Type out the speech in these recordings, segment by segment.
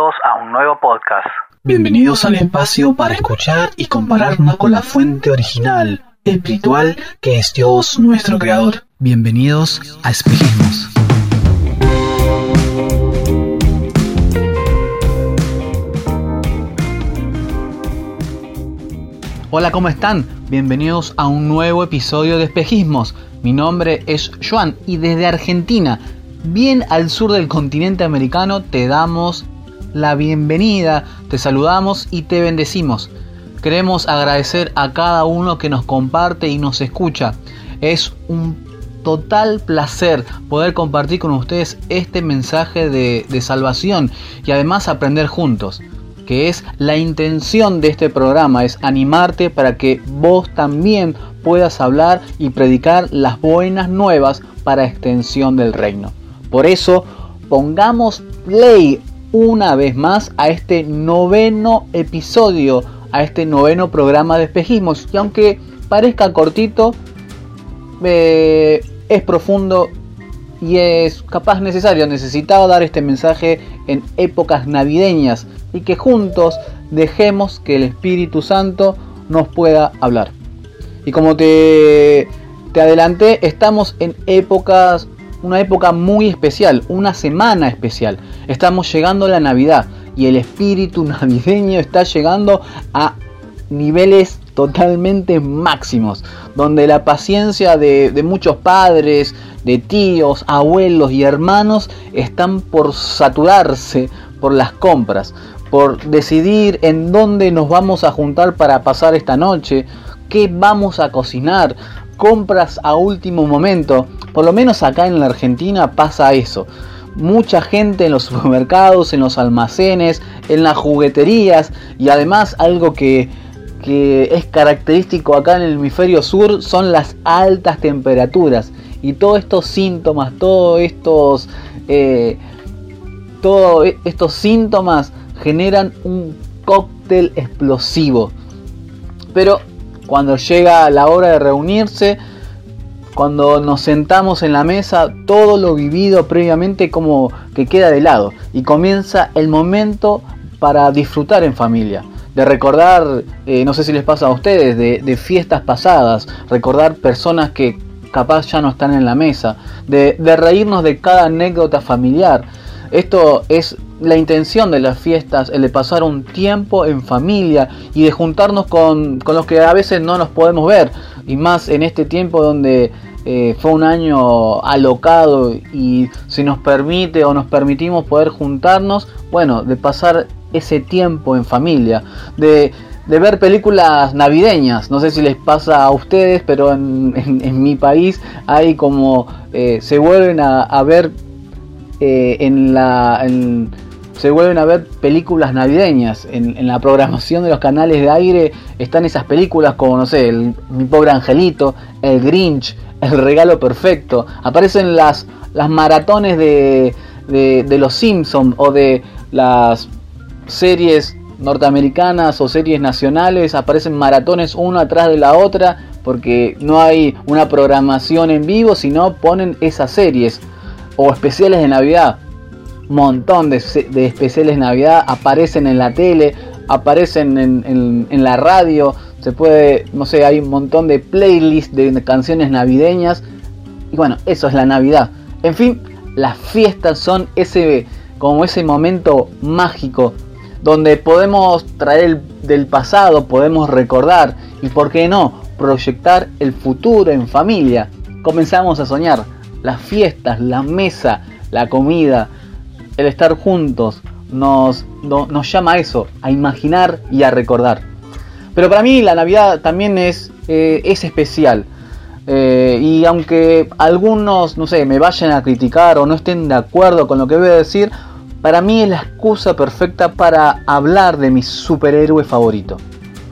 A un nuevo podcast. Bienvenidos al espacio para escuchar y compararnos con la fuente original, espiritual, que es Dios nuestro Creador. Bienvenidos a Espejismos. Hola, ¿cómo están? Bienvenidos a un nuevo episodio de Espejismos. Mi nombre es Joan y desde Argentina, bien al sur del continente americano, te damos la bienvenida, te saludamos y te bendecimos. Queremos agradecer a cada uno que nos comparte y nos escucha. Es un total placer poder compartir con ustedes este mensaje de, salvación y además aprender juntos que es la intención de este programa, es animarte para que vos también puedas hablar y predicar las buenas nuevas para extensión del reino. Por eso, pongamos play una vez más a este noveno episodio, a este noveno programa de espejismos. Y aunque parezca cortito, eh, es profundo y es capaz necesario, necesitaba dar este mensaje en épocas navideñas y que juntos dejemos que el Espíritu Santo nos pueda hablar. Y como te, te adelanté, estamos en épocas, una época muy especial, una semana especial. Estamos llegando a la Navidad y el espíritu navideño está llegando a niveles totalmente máximos, donde la paciencia de, de, muchos padres, de tíos, abuelos y hermanos están por saturarse por las compras, por decidir en dónde nos vamos a juntar para pasar esta noche, qué vamos a cocinar, compras a último momento. Por lo menos acá en la Argentina pasa eso. Mucha gente en los supermercados, en los almacenes, en las jugueterías y además algo que, que es característico acá en el hemisferio sur son las altas temperaturas y todos estos síntomas, todos estos, eh, todos estos síntomas generan un cóctel explosivo. Pero cuando llega la hora de reunirse, cuando nos sentamos en la mesa, todo lo vivido previamente como que queda de lado y comienza el momento para disfrutar en familia. De recordar, eh, no sé si les pasa a ustedes, de, fiestas pasadas, recordar personas que capaz ya no están en la mesa, de, de reírnos de cada anécdota familiar. Esto es la intención de las fiestas, el de pasar un tiempo en familia y de juntarnos con, con los que a veces no nos podemos ver. Y más en este tiempo donde eh, fue un año alocado y si nos permite o nos permitimos poder juntarnos, bueno, de pasar ese tiempo en familia, de, de ver películas navideñas. No sé si les pasa a ustedes, pero en, en, mi país hay como eh, se vuelven a, a ver eh, en la... Se vuelven a ver películas navideñas. En, en, la programación de los canales de aire están esas películas como, no sé, el, Mi pobre angelito, El Grinch, El regalo perfecto. Aparecen las, las maratones de, de, de Los Simpsons o de las series norteamericanas o series nacionales. Aparecen maratones una atrás de la otra porque no hay una programación en vivo, sino ponen esas series o especiales de Navidad montón de, de, especiales Navidad aparecen en la tele, aparecen en, en, en, la radio, se puede, no sé, hay un montón de playlists de canciones navideñas. Y bueno, eso es la Navidad. En fin, las fiestas son ese, como ese momento mágico donde podemos traer el, del pasado, podemos recordar y, por qué no, proyectar el futuro en familia. Comenzamos a soñar las fiestas, la mesa, la comida, el estar juntos nos, no, nos llama a eso, a imaginar y a recordar. Pero para mí la Navidad también es, eh, es especial. Eh, y aunque algunos, no sé, me vayan a criticar o no estén de acuerdo con lo que voy a decir, para mí es la excusa perfecta para hablar de mi superhéroe favorito.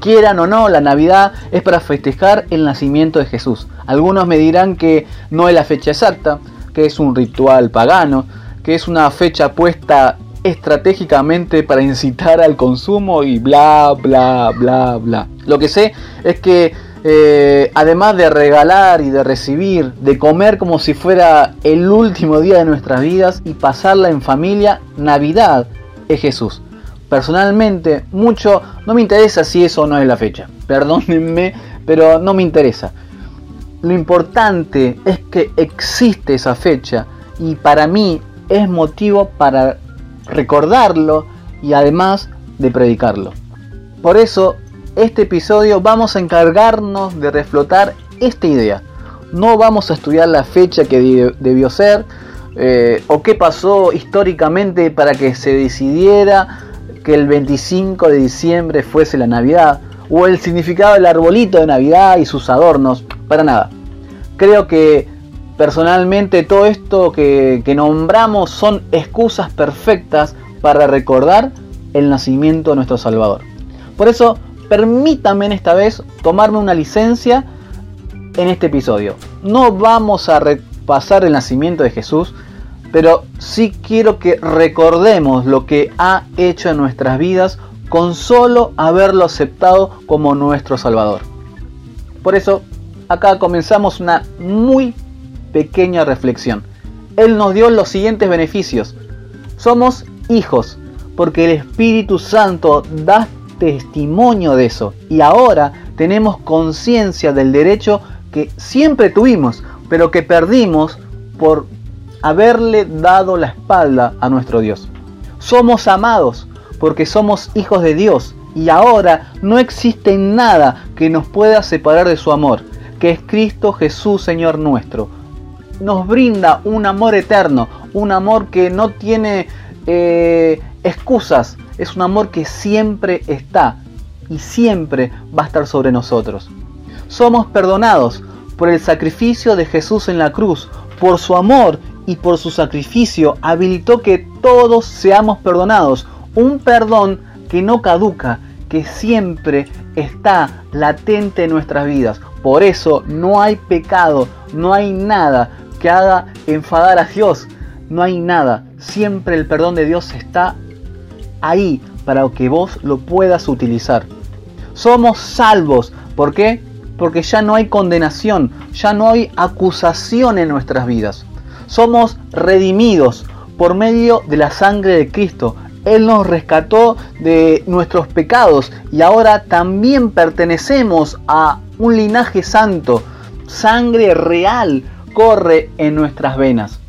Quieran o no, la Navidad es para festejar el nacimiento de Jesús. Algunos me dirán que no es la fecha exacta, que es un ritual pagano, que es una fecha puesta estratégicamente para incitar al consumo y bla bla bla bla. Lo que sé es que eh, además de regalar y de recibir, de comer como si fuera el último día de nuestras vidas y pasarla en familia, Navidad es Jesús. Personalmente, mucho no me interesa si eso no es la fecha. Perdónenme, pero no me interesa. Lo importante es que existe esa fecha y para mí es motivo para recordarlo y además de predicarlo. Por eso, este episodio vamos a encargarnos de reflotar esta idea. No vamos a estudiar la fecha que debió ser eh, o qué pasó históricamente para que se decidiera que el 25 de diciembre fuese la Navidad o el significado del arbolito de Navidad y sus adornos, para nada. Creo que personalmente todo esto que, que nombramos son excusas perfectas para recordar el nacimiento de nuestro Salvador. Por eso, permítanme esta vez tomarme una licencia en este episodio. No vamos a repasar el nacimiento de Jesús, pero sí quiero que recordemos lo que ha hecho en nuestras vidas con solo haberlo aceptado como nuestro Salvador. Por eso, acá comenzamos una muy pequeña reflexión. Él nos dio los siguientes beneficios. Somos hijos, porque el Espíritu Santo da testimonio de eso. Y ahora tenemos conciencia del derecho que siempre tuvimos, pero que perdimos por haberle dado la espalda a nuestro Dios. Somos amados porque somos hijos de Dios y ahora no existe nada que nos pueda separar de su amor, que es Cristo Jesús Señor nuestro. Nos brinda un amor eterno, un amor que no tiene eh, excusas, es un amor que siempre está y siempre va a estar sobre nosotros. Somos perdonados por el sacrificio de Jesús en la cruz, por su amor y por su sacrificio habilitó que todos seamos perdonados. Un perdón que no caduca, que siempre está latente en nuestras vidas. Por eso no hay pecado, no hay nada que haga enfadar a Dios. No hay nada. Siempre el perdón de Dios está ahí para que vos lo puedas utilizar. Somos salvos. ¿Por qué? Porque ya no hay condenación, ya no hay acusación en nuestras vidas. Somos redimidos por medio de la sangre de Cristo. Él nos rescató de nuestros pecados y ahora también pertenecemos a un linaje santo. Sangre real corre en nuestras venas.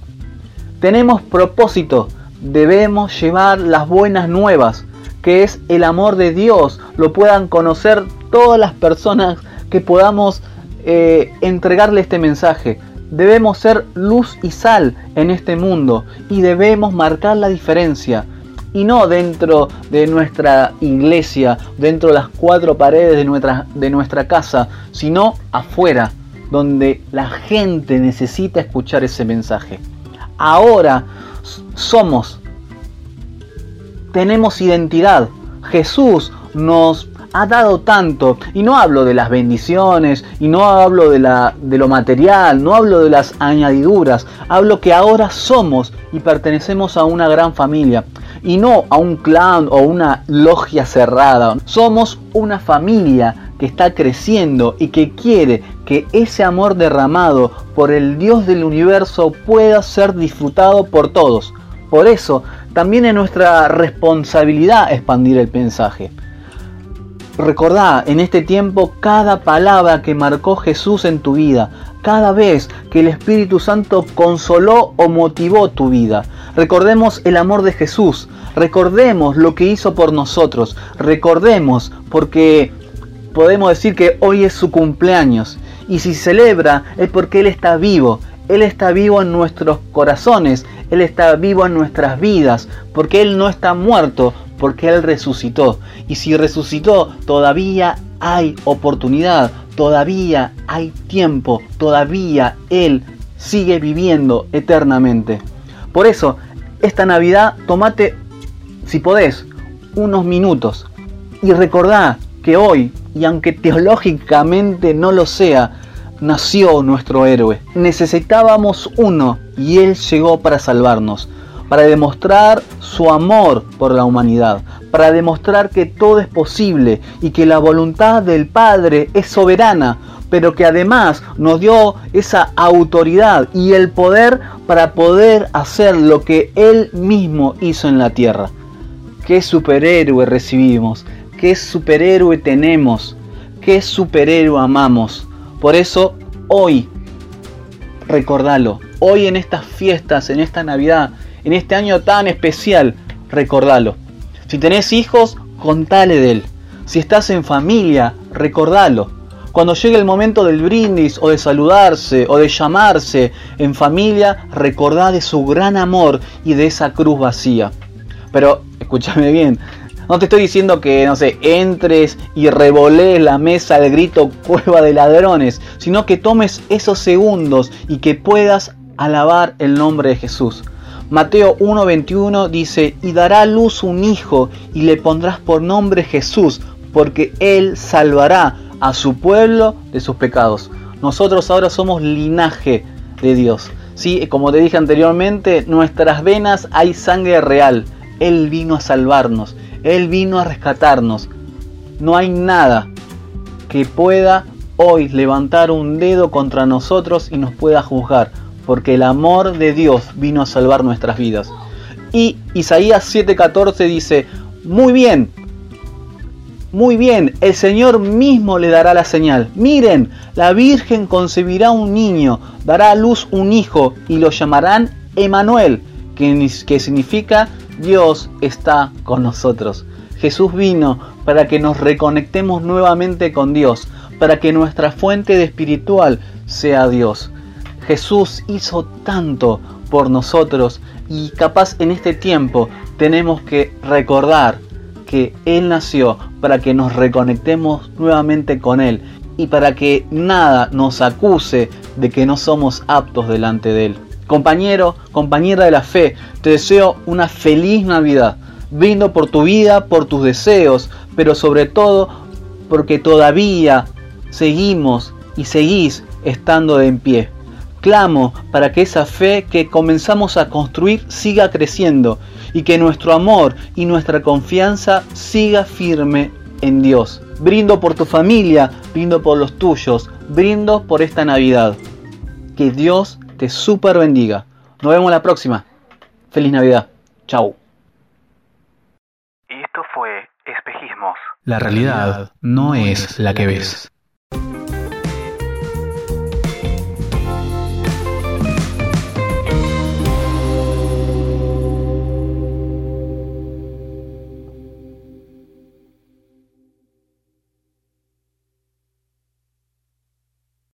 Tenemos propósito, debemos llevar las buenas nuevas, que es el amor de Dios, lo puedan conocer todas las personas que podamos eh, entregarle este mensaje. Debemos ser luz y sal en este mundo y debemos marcar la diferencia. Y no dentro de nuestra iglesia, dentro de las cuatro paredes de nuestra, de nuestra casa, sino afuera, donde la gente necesita escuchar ese mensaje. Ahora somos, tenemos identidad. Jesús nos ha dado tanto. Y no hablo de las bendiciones, y no hablo de, la, de lo material, no hablo de las añadiduras. Hablo que ahora somos y pertenecemos a una gran familia. Y no a un clan o una logia cerrada. Somos una familia que está creciendo y que quiere que ese amor derramado por el Dios del universo pueda ser disfrutado por todos. Por eso, también es nuestra responsabilidad expandir el mensaje. Recordá en este tiempo cada palabra que marcó Jesús en tu vida, cada vez que el Espíritu Santo consoló o motivó tu vida. Recordemos el amor de Jesús, recordemos lo que hizo por nosotros, recordemos porque podemos decir que hoy es su cumpleaños y si celebra es porque Él está vivo, Él está vivo en nuestros corazones, Él está vivo en nuestras vidas, porque Él no está muerto, porque Él resucitó. Y si resucitó, todavía hay oportunidad, todavía hay tiempo, todavía Él sigue viviendo eternamente. Por eso, esta Navidad, tomate, si podés, unos minutos y recordá que hoy, y aunque teológicamente no lo sea, nació nuestro héroe. Necesitábamos uno y Él llegó para salvarnos para demostrar su amor por la humanidad, para demostrar que todo es posible y que la voluntad del Padre es soberana, pero que además nos dio esa autoridad y el poder para poder hacer lo que Él mismo hizo en la tierra. qué superhéroe recibimos, qué superhéroe tenemos, qué superhéroe amamos. Por eso hoy, recordalo, hoy en estas fiestas, en esta Navidad, en este año tan especial, recordalo. Si tenés hijos, contale de él. Si estás en familia, recordalo. Cuando llegue el momento del brindis o de saludarse o de llamarse en familia, recordá de su gran amor y de esa cruz vacía. Pero escúchame bien, no te estoy diciendo que, no sé, entres y revolees la mesa al grito cueva de ladrones, sino que tomes esos segundos y que puedas alabar el nombre de Jesús. Mateo 1:21 dice, y dará a luz un hijo y le pondrás por nombre Jesús, porque él salvará a su pueblo de sus pecados. Nosotros ahora somos linaje de Dios. Sí, como te dije anteriormente, nuestras venas hay sangre real. Él vino a salvarnos, Él vino a rescatarnos. No hay nada que pueda hoy levantar un dedo contra nosotros y nos pueda juzgar porque el amor de Dios vino a salvar nuestras vidas. Y Isaías 7:14 dice, muy bien, muy bien, el Señor mismo le dará la señal. Miren, la Virgen concebirá un niño, dará a luz un hijo y lo llamarán Emanuel, que, que significa Dios está con nosotros. Jesús vino para que nos reconectemos nuevamente con Dios, para que nuestra fuente de espiritual sea Dios. Jesús hizo tanto por nosotros y capaz en este tiempo tenemos que recordar que Él nació para que nos reconectemos nuevamente con Él y para que nada nos acuse de que no somos aptos delante de Él. Compañero, compañera de la fe, te deseo una feliz Navidad. Brindo por tu vida, por tus deseos, pero sobre todo porque todavía seguimos y seguís estando de en pie. Clamo para que esa fe que comenzamos a construir siga creciendo y que nuestro amor y nuestra confianza siga firme en Dios. Brindo por tu familia, brindo por los tuyos, brindo por esta Navidad. Que Dios te super bendiga. Nos vemos la próxima. Feliz Navidad. Chau. Y esto fue Espejismos. La realidad no es la que ves.